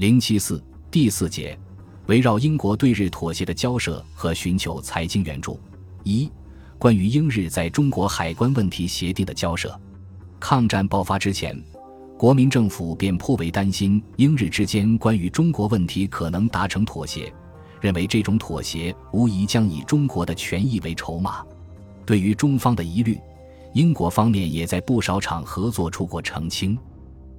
零七四第四节，围绕英国对日妥协的交涉和寻求财经援助。一、关于英日在中国海关问题协定的交涉。抗战爆发之前，国民政府便颇为担心英日之间关于中国问题可能达成妥协，认为这种妥协无疑将以中国的权益为筹码。对于中方的疑虑，英国方面也在不少场合做出过澄清。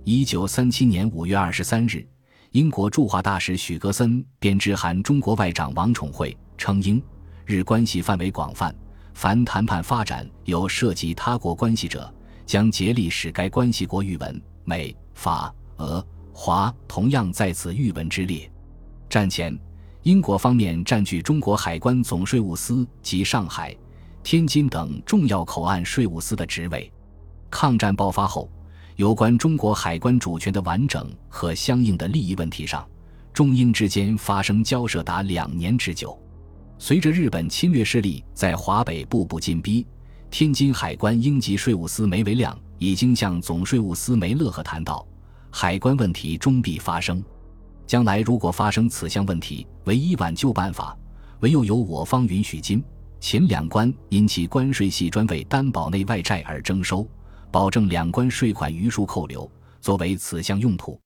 一九三七年五月二十三日。英国驻华大使许格森便致函中国外长王宠惠，称英日关系范围广泛，凡谈判发展有涉及他国关系者，将竭力使该关系国语文、美、法、俄、华同样在此语文之列。战前，英国方面占据中国海关总税务司及上海、天津等重要口岸税务司的职位。抗战爆发后。有关中国海关主权的完整和相应的利益问题上，中英之间发生交涉达两年之久。随着日本侵略势力在华北步步进逼，天津海关英籍税务司梅维亮已经向总税务司梅乐和谈到，海关问题终必发生。将来如果发生此项问题，唯一挽救办法，唯有由我方允许金、秦两关因其关税系专为担保内外债而征收。保证两关税款余数扣留，作为此项用途。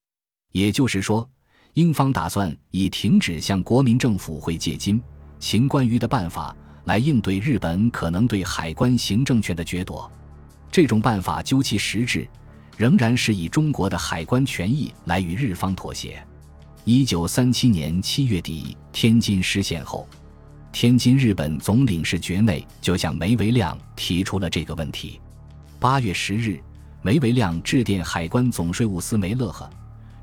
也就是说，英方打算以停止向国民政府汇借金、秦关于的办法来应对日本可能对海关行政权的掠夺。这种办法究其实质，仍然是以中国的海关权益来与日方妥协。一九三七年七月底，天津失陷后，天津日本总领事局内就向梅维亮提出了这个问题。八月十日，梅维亮致电海关总税务司梅乐赫，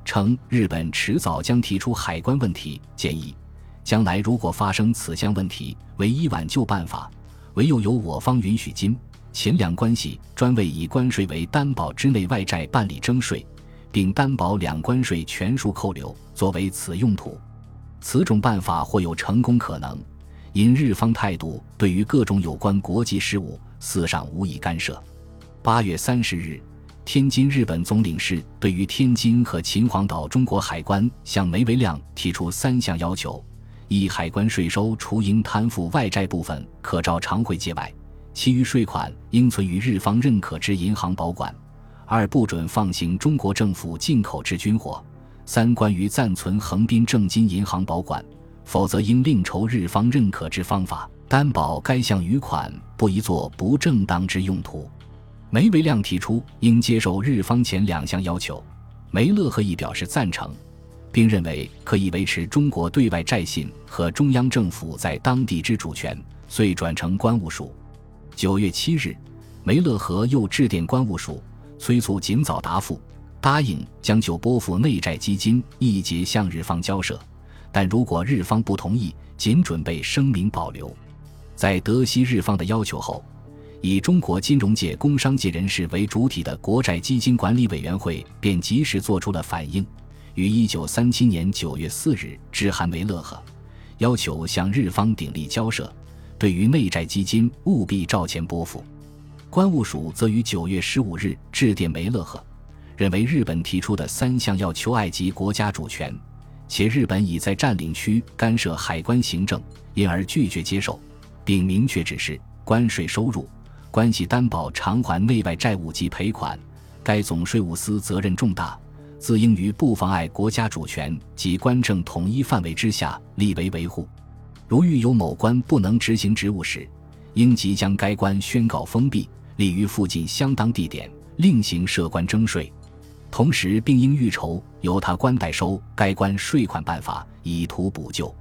称日本迟早将提出海关问题，建议将来如果发生此项问题，唯一挽救办法，唯有由我方允许金、秦两关系专为以关税为担保之内外债办理征税，并担保两关税全数扣留，作为此用途。此种办法或有成功可能，因日方态度对于各种有关国际事务，似上无以干涉。八月三十日，天津日本总领事对于天津和秦皇岛中国海关向梅维亮提出三项要求：一、海关税收除应摊付外债部分可照常汇借外，其余税款应存于日方认可之银行保管；二、不准放行中国政府进口之军火；三、关于暂存横滨正金银行保管，否则应另筹日方认可之方法，担保该项余款不宜作不正当之用途。梅维亮提出应接受日方前两项要求，梅乐和亦表示赞成，并认为可以维持中国对外债信和中央政府在当地之主权，遂转成关务署。九月七日，梅乐和又致电关务署，催促尽早答复，答应将就拨付内债基金一节向日方交涉，但如果日方不同意，仅准备声明保留。在得悉日方的要求后。以中国金融界、工商界人士为主体的国债基金管理委员会便及时作出了反应，于一九三七年九月四日致函梅乐赫，要求向日方鼎力交涉，对于内债基金务必照前拨付。关务署则于九月十五日致电梅乐赫，认为日本提出的三项要求埃及国家主权，且日本已在占领区干涉海关行政，因而拒绝接受，并明确指示关税收入。关系担保偿还内外债务及赔款，该总税务司责任重大，自应于不妨碍国家主权及官政统一范围之下，立为维护。如遇有某官不能执行职务时，应即将该官宣告封闭，立于附近相当地点，另行设关征税。同时，并应预筹由他官代收该关税款办法，以图补救。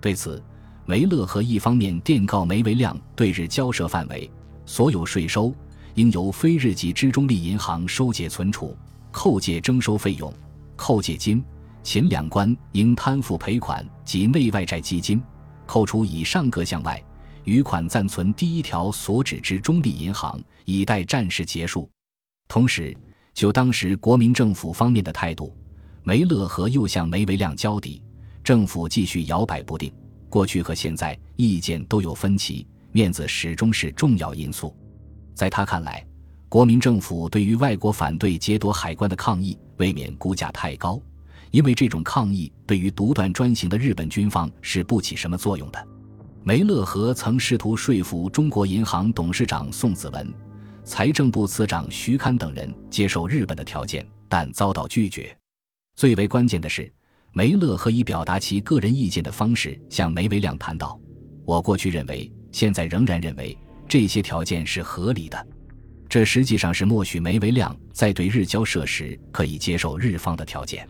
对此，梅乐和一方面电告梅维亮对日交涉范围。所有税收应由非日籍之中立银行收解存储，扣借征收费用、扣借金、秦两关应摊付赔款及内外债基金，扣除以上各项外，余款暂存第一条所指之中立银行，以待战事结束。同时，就当时国民政府方面的态度，梅乐和又向梅维亮交底，政府继续摇摆不定，过去和现在意见都有分歧。面子始终是重要因素，在他看来，国民政府对于外国反对劫夺海关的抗议，未免估价太高，因为这种抗议对于独断专行的日本军方是不起什么作用的。梅勒和曾试图说服中国银行董事长宋子文、财政部次长徐堪等人接受日本的条件，但遭到拒绝。最为关键的是，梅勒和以表达其个人意见的方式向梅维亮谈到：“我过去认为，现在仍然认为这些条件是合理的。”这实际上是默许梅维亮在对日交涉时可以接受日方的条件。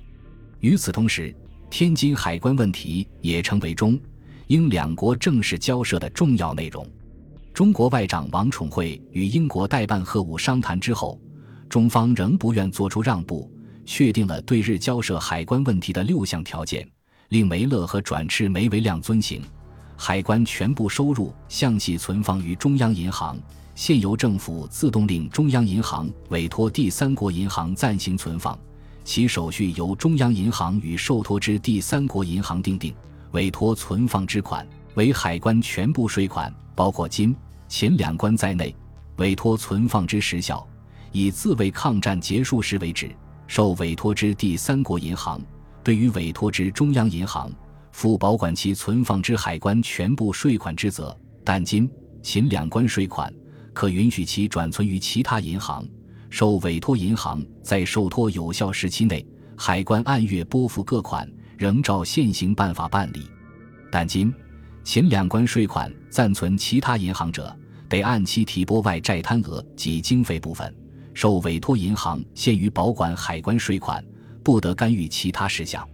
与此同时，天津海关问题也成为中英两国正式交涉的重要内容。中国外长王宠惠与英国代办贺武商谈之后，中方仍不愿作出让步，确定了对日交涉海关问题的六项条件，令梅勒和转赤梅维亮遵行。海关全部收入向系存放于中央银行。现由政府自动令中央银行委托第三国银行暂行存放，其手续由中央银行与受托之第三国银行订定。委托存放之款为海关全部税款，包括金、钱两关在内。委托存放之时效以自卫抗战结束时为止。受委托之第三国银行对于委托之中央银行负保管其存放之海关全部税款之责，但今、秦两关税款。可允许其转存于其他银行，受委托银行在受托有效时期内，海关按月拨付各款，仍照现行办法办理。但今秦两关税款暂存其他银行者，得按期提拨外债摊额及经费部分。受委托银行限于保管海关税款，不得干预其他事项。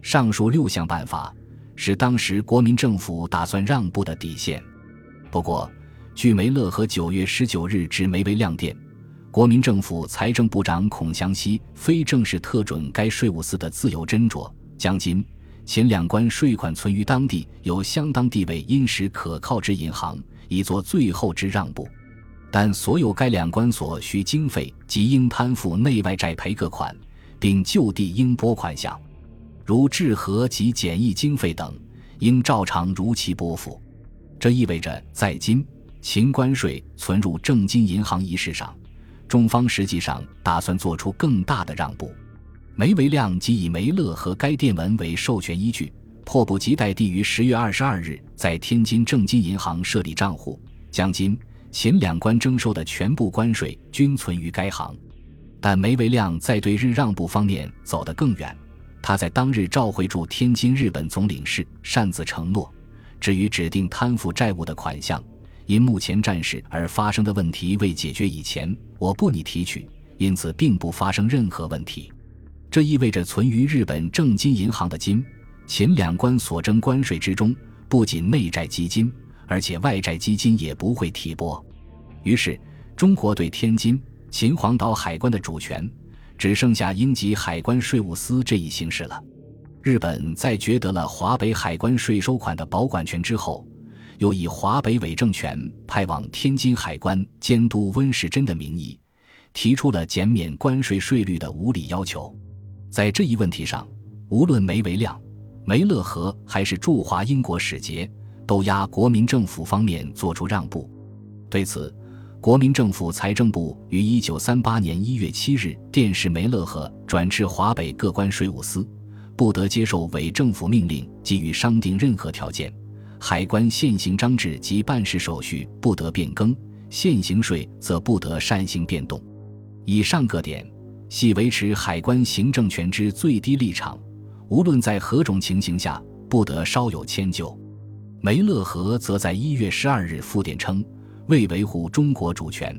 上述六项办法是当时国民政府打算让步的底线。不过。据梅勒和九月十九日至梅维亮电，国民政府财政部长孔祥熙非正式特准该税务司的自由斟酌，将金、前两关税款存于当地有相当地位、殷实可靠之银行，以作最后之让步。但所有该两关所需经费及应摊付内外债赔各款，并就地应拨款项，如治河及简易经费等，应照常如期拨付。这意味着在今。秦关税存入正金银行一事上，中方实际上打算做出更大的让步。梅维亮即以梅勒和该电文为授权依据，迫不及待地于十月二十二日在天津正金银行设立账户，将金、秦两关征收的全部关税均存于该行。但梅维亮在对日让步方面走得更远，他在当日召回驻天津日本总领事，擅自承诺，至于指定摊付债务的款项。因目前战事而发生的问题未解决以前，我不拟提取，因此并不发生任何问题。这意味着存于日本正金银行的金、秦两关所征关税之中，不仅内债基金，而且外债基金也不会提拨。于是，中国对天津、秦皇岛海关的主权，只剩下英籍海关税务司这一形式了。日本在决得了华北海关税收款的保管权之后。又以华北伪政权派往天津海关监督温世珍的名义，提出了减免关税税率的无理要求。在这一问题上，无论梅维亮、梅勒和还是驻华英国使节，都压国民政府方面做出让步。对此，国民政府财政部于一九三八年一月七日电示梅勒和转至华北各关税务司，不得接受伪政府命令给予商定任何条件。海关现行章制及办事手续不得变更，现行税则不得擅行变动。以上各点系维持海关行政权之最低立场，无论在何种情形下，不得稍有迁就。梅勒和则在一月十二日复电称，为维护中国主权，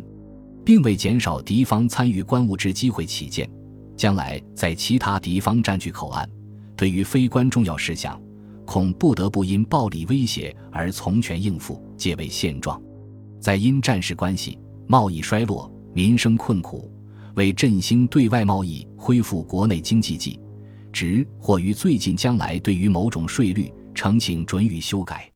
并为减少敌方参与关务之机会起见，将来在其他敌方占据口岸，对于非关重要事项。恐不得不因暴力威胁而从权应付，皆为现状。在因战事关系、贸易衰落、民生困苦，为振兴对外贸易、恢复国内经济计，值或于最近将来对于某种税率，呈请准予修改。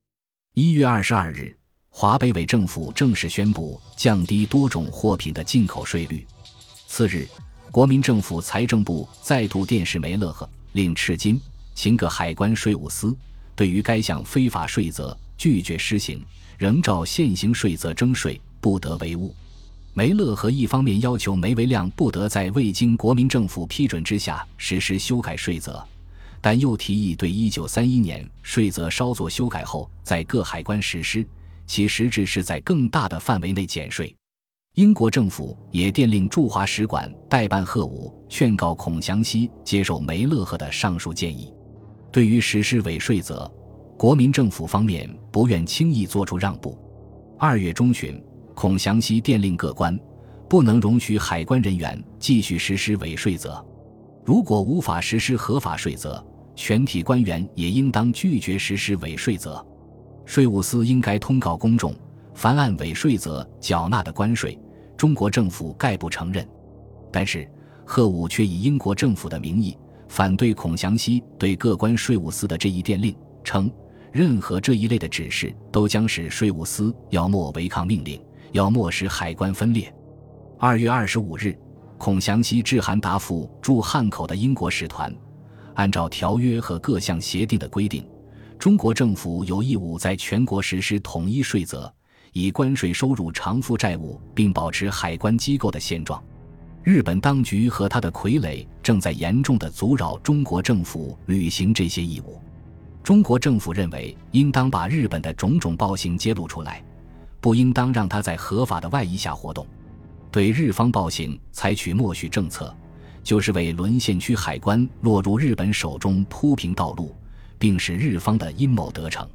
一月二十二日，华北委政府正式宣布降低多种货品的进口税率。次日，国民政府财政部再度电示梅勒赫，令赤金。秦各海关税务司对于该项非法税则拒绝施行，仍照现行税则征税，不得为误。梅勒和一方面要求梅维亮不得在未经国民政府批准之下实施修改税则，但又提议对1931年税则稍作修改后，在各海关实施，其实质是在更大的范围内减税。英国政府也电令驻华使馆代办贺武，劝告孔祥熙接受梅勒赫的上述建议。对于实施伪税则，国民政府方面不愿轻易做出让步。二月中旬。孔祥熙电令各官，不能容许海关人员继续实施伪税则。如果无法实施合法税则，全体官员也应当拒绝实施伪税则。税务司应该通告公众，凡按伪税则缴纳的关税，中国政府概不承认。但是贺武却以英国政府的名义反对孔祥熙对各关税务司的这一电令，称任何这一类的指示都将使税务司要么违抗命令。要么使海关分裂。二月二十五日，孔祥熙致函答复驻汉口的英国使团，按照条约和各项协定的规定，中国政府有义务在全国实施统一税则，以关税收入偿付债务，并保持海关机构的现状。日本当局和他的傀儡正在严重的阻扰中国政府履行这些义务。中国政府认为，应当把日本的种种暴行揭露出来。不应当让他在合法的外衣下活动，对日方暴行采取默许政策，就是为沦陷区海关落入日本手中铺平道路，并使日方的阴谋得逞。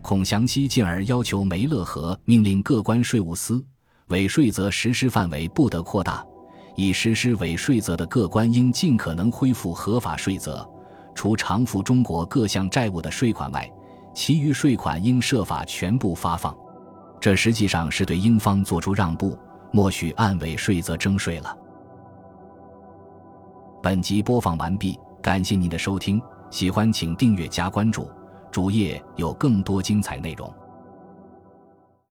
孔祥熙进而要求梅勒和命令各关税务司，伪税则实施范围不得扩大，已实施伪税则的各关应尽可能恢复合法税则，除偿付中国各项债务的税款外，其余税款应设法全部发放。这实际上是对英方做出让步，默许按伪税则征税了。本集播放完毕，感谢您的收听，喜欢请订阅加关注，主页有更多精彩内容。